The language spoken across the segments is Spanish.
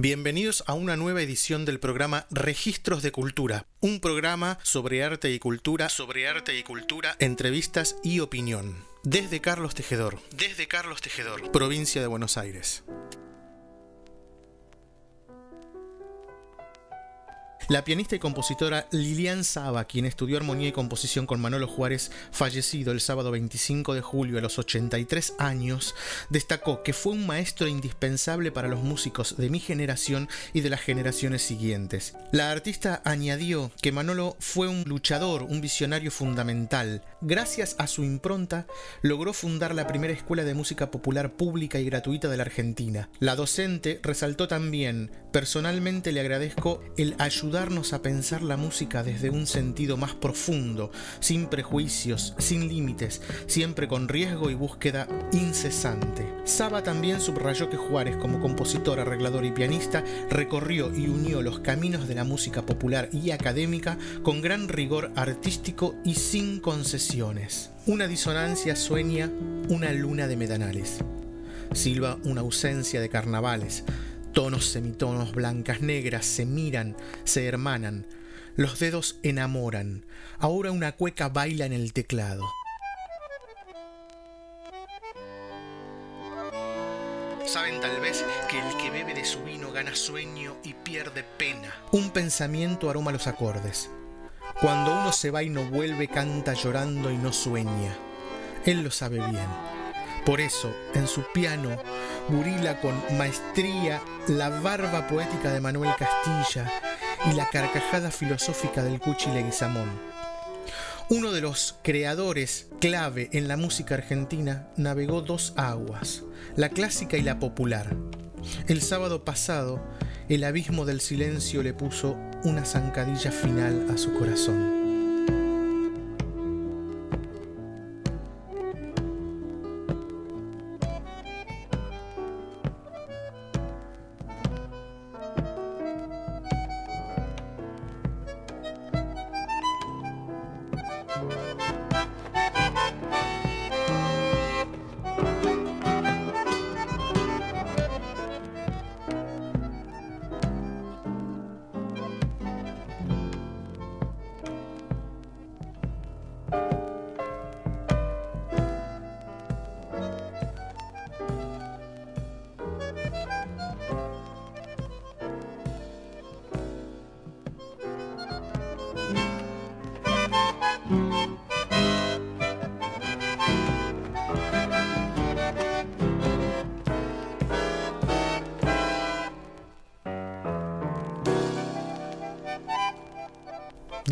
Bienvenidos a una nueva edición del programa Registros de Cultura, un programa sobre arte y cultura, sobre arte y cultura, entrevistas y opinión. Desde Carlos Tejedor, desde Carlos Tejedor, provincia de Buenos Aires. La pianista y compositora Lilian Saba, quien estudió armonía y composición con Manolo Juárez, fallecido el sábado 25 de julio a los 83 años, destacó que fue un maestro indispensable para los músicos de mi generación y de las generaciones siguientes. La artista añadió que Manolo fue un luchador, un visionario fundamental. Gracias a su impronta, logró fundar la primera escuela de música popular pública y gratuita de la Argentina. La docente resaltó también, personalmente le agradezco el ayudar a pensar la música desde un sentido más profundo, sin prejuicios, sin límites, siempre con riesgo y búsqueda incesante. Saba también subrayó que Juárez, como compositor, arreglador y pianista, recorrió y unió los caminos de la música popular y académica con gran rigor artístico y sin concesiones. Una disonancia sueña una luna de medanales. Silva una ausencia de carnavales, Tonos, semitonos, blancas, negras se miran, se hermanan. Los dedos enamoran. Ahora una cueca baila en el teclado. Saben tal vez que el que bebe de su vino gana sueño y pierde pena. Un pensamiento aroma los acordes. Cuando uno se va y no vuelve, canta llorando y no sueña. Él lo sabe bien. Por eso, en su piano, burila con maestría la barba poética de Manuel Castilla y la carcajada filosófica del Cuchi Leguizamón. Uno de los creadores clave en la música argentina navegó dos aguas, la clásica y la popular. El sábado pasado, el abismo del silencio le puso una zancadilla final a su corazón.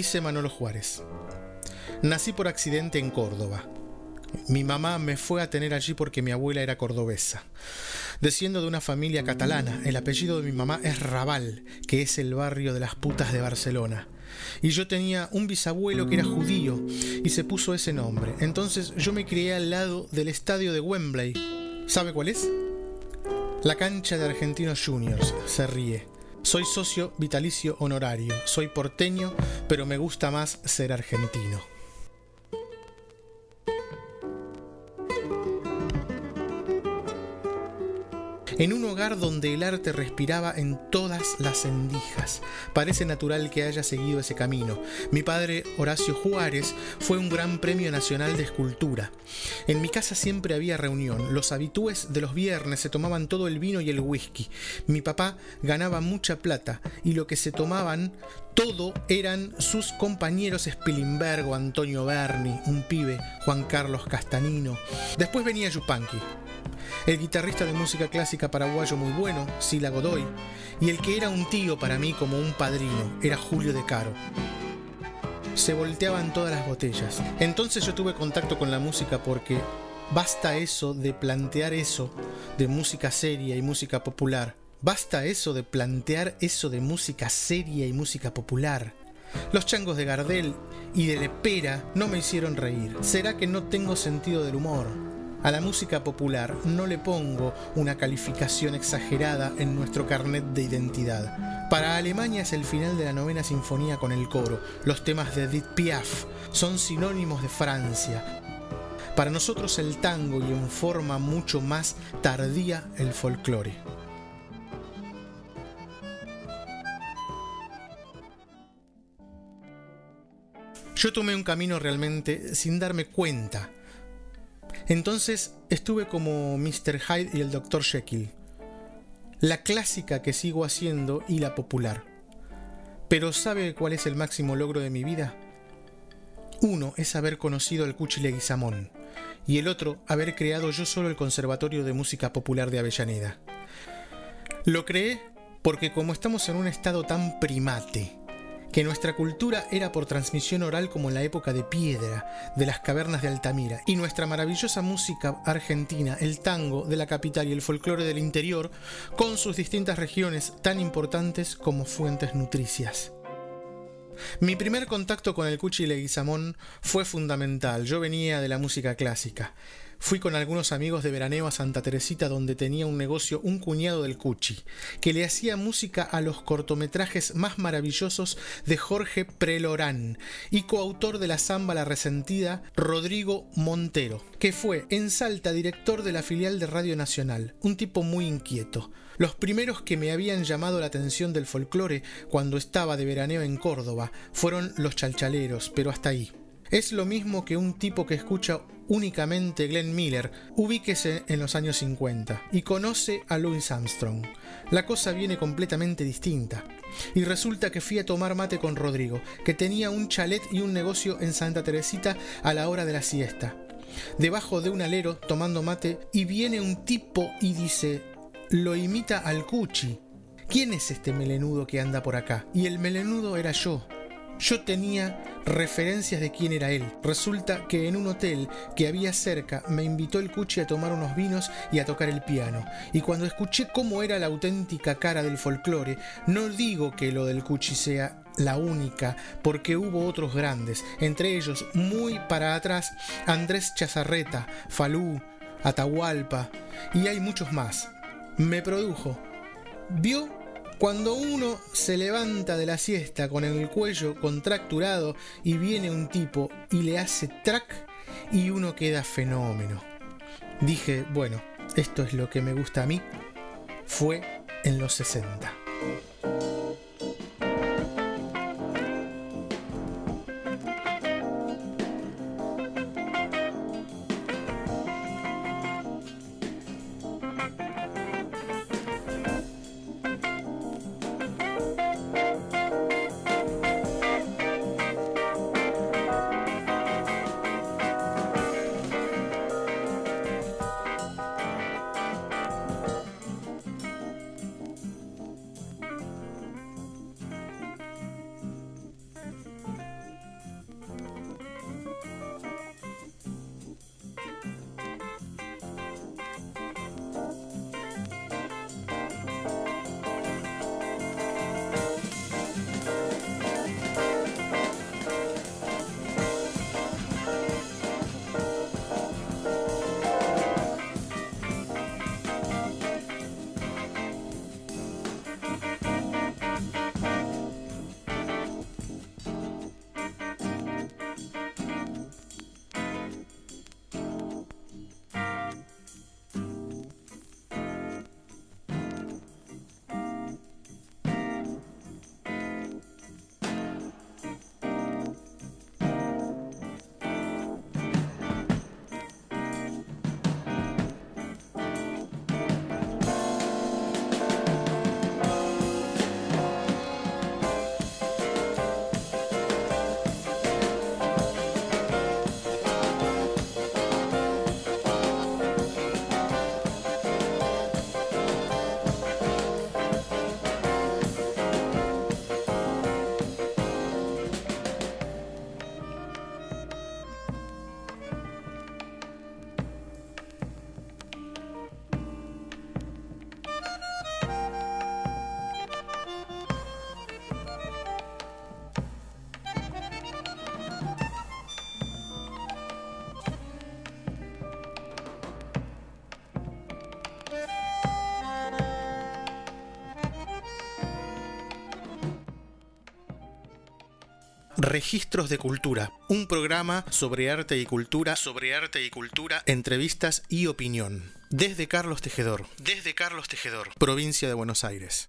Dice Manolo Juárez, nací por accidente en Córdoba. Mi mamá me fue a tener allí porque mi abuela era cordobesa. Desciendo de una familia catalana, el apellido de mi mamá es Raval, que es el barrio de las putas de Barcelona. Y yo tenía un bisabuelo que era judío y se puso ese nombre. Entonces yo me crié al lado del estadio de Wembley. ¿Sabe cuál es? La cancha de Argentinos Juniors. Se ríe. Soy socio vitalicio honorario, soy porteño, pero me gusta más ser argentino. En un hogar donde el arte respiraba en todas las endijas. Parece natural que haya seguido ese camino. Mi padre, Horacio Juárez, fue un gran premio nacional de escultura. En mi casa siempre había reunión. Los habitúes de los viernes se tomaban todo el vino y el whisky. Mi papá ganaba mucha plata y lo que se tomaban todo eran sus compañeros Spilimbergo, Antonio Berni, un pibe, Juan Carlos Castanino. Después venía Yupanqui, el guitarrista de música clásica paraguayo muy bueno, Sila Godoy, y el que era un tío para mí como un padrino, era Julio de Caro. Se volteaban todas las botellas. Entonces yo tuve contacto con la música porque basta eso de plantear eso de música seria y música popular. Basta eso de plantear eso de música seria y música popular. Los changos de Gardel y de Lepera no me hicieron reír. ¿Será que no tengo sentido del humor? A la música popular no le pongo una calificación exagerada en nuestro carnet de identidad. Para Alemania es el final de la novena sinfonía con el coro. Los temas de Edith Piaf son sinónimos de Francia. Para nosotros el tango y en forma mucho más tardía el folclore. Yo tomé un camino realmente sin darme cuenta entonces estuve como Mr. Hyde y el Dr. Jekyll. La clásica que sigo haciendo y la popular. Pero ¿sabe cuál es el máximo logro de mi vida? Uno es haber conocido al Cuchi Leguizamón y el otro haber creado yo solo el Conservatorio de Música Popular de Avellaneda. Lo creé porque como estamos en un estado tan primate, que nuestra cultura era por transmisión oral como en la época de piedra de las cavernas de Altamira, y nuestra maravillosa música argentina, el tango de la capital y el folclore del interior, con sus distintas regiones tan importantes como fuentes nutricias. Mi primer contacto con el Cuchi Leguizamón fue fundamental. Yo venía de la música clásica. Fui con algunos amigos de veraneo a Santa Teresita donde tenía un negocio un cuñado del Cuchi, que le hacía música a los cortometrajes más maravillosos de Jorge Prelorán y coautor de la samba La Resentida, Rodrigo Montero, que fue en Salta director de la filial de Radio Nacional, un tipo muy inquieto. Los primeros que me habían llamado la atención del folclore cuando estaba de veraneo en Córdoba fueron los chalchaleros, pero hasta ahí. Es lo mismo que un tipo que escucha únicamente Glenn Miller, ubíquese en los años 50 y conoce a Louis Armstrong. La cosa viene completamente distinta. Y resulta que fui a tomar mate con Rodrigo, que tenía un chalet y un negocio en Santa Teresita a la hora de la siesta. Debajo de un alero tomando mate y viene un tipo y dice, lo imita al Cuchi. ¿Quién es este melenudo que anda por acá? Y el melenudo era yo. Yo tenía referencias de quién era él. Resulta que en un hotel que había cerca me invitó el Cuchi a tomar unos vinos y a tocar el piano. Y cuando escuché cómo era la auténtica cara del folclore, no digo que lo del Cuchi sea la única, porque hubo otros grandes, entre ellos, muy para atrás, Andrés Chazarreta, Falú, Atahualpa, y hay muchos más. Me produjo. Vio cuando uno se levanta de la siesta con el cuello contracturado y viene un tipo y le hace track y uno queda fenómeno. Dije, bueno, esto es lo que me gusta a mí. Fue en los 60. Registros de Cultura, un programa sobre arte y cultura, sobre arte y cultura, entrevistas y opinión. Desde Carlos Tejedor, desde Carlos Tejedor, provincia de Buenos Aires.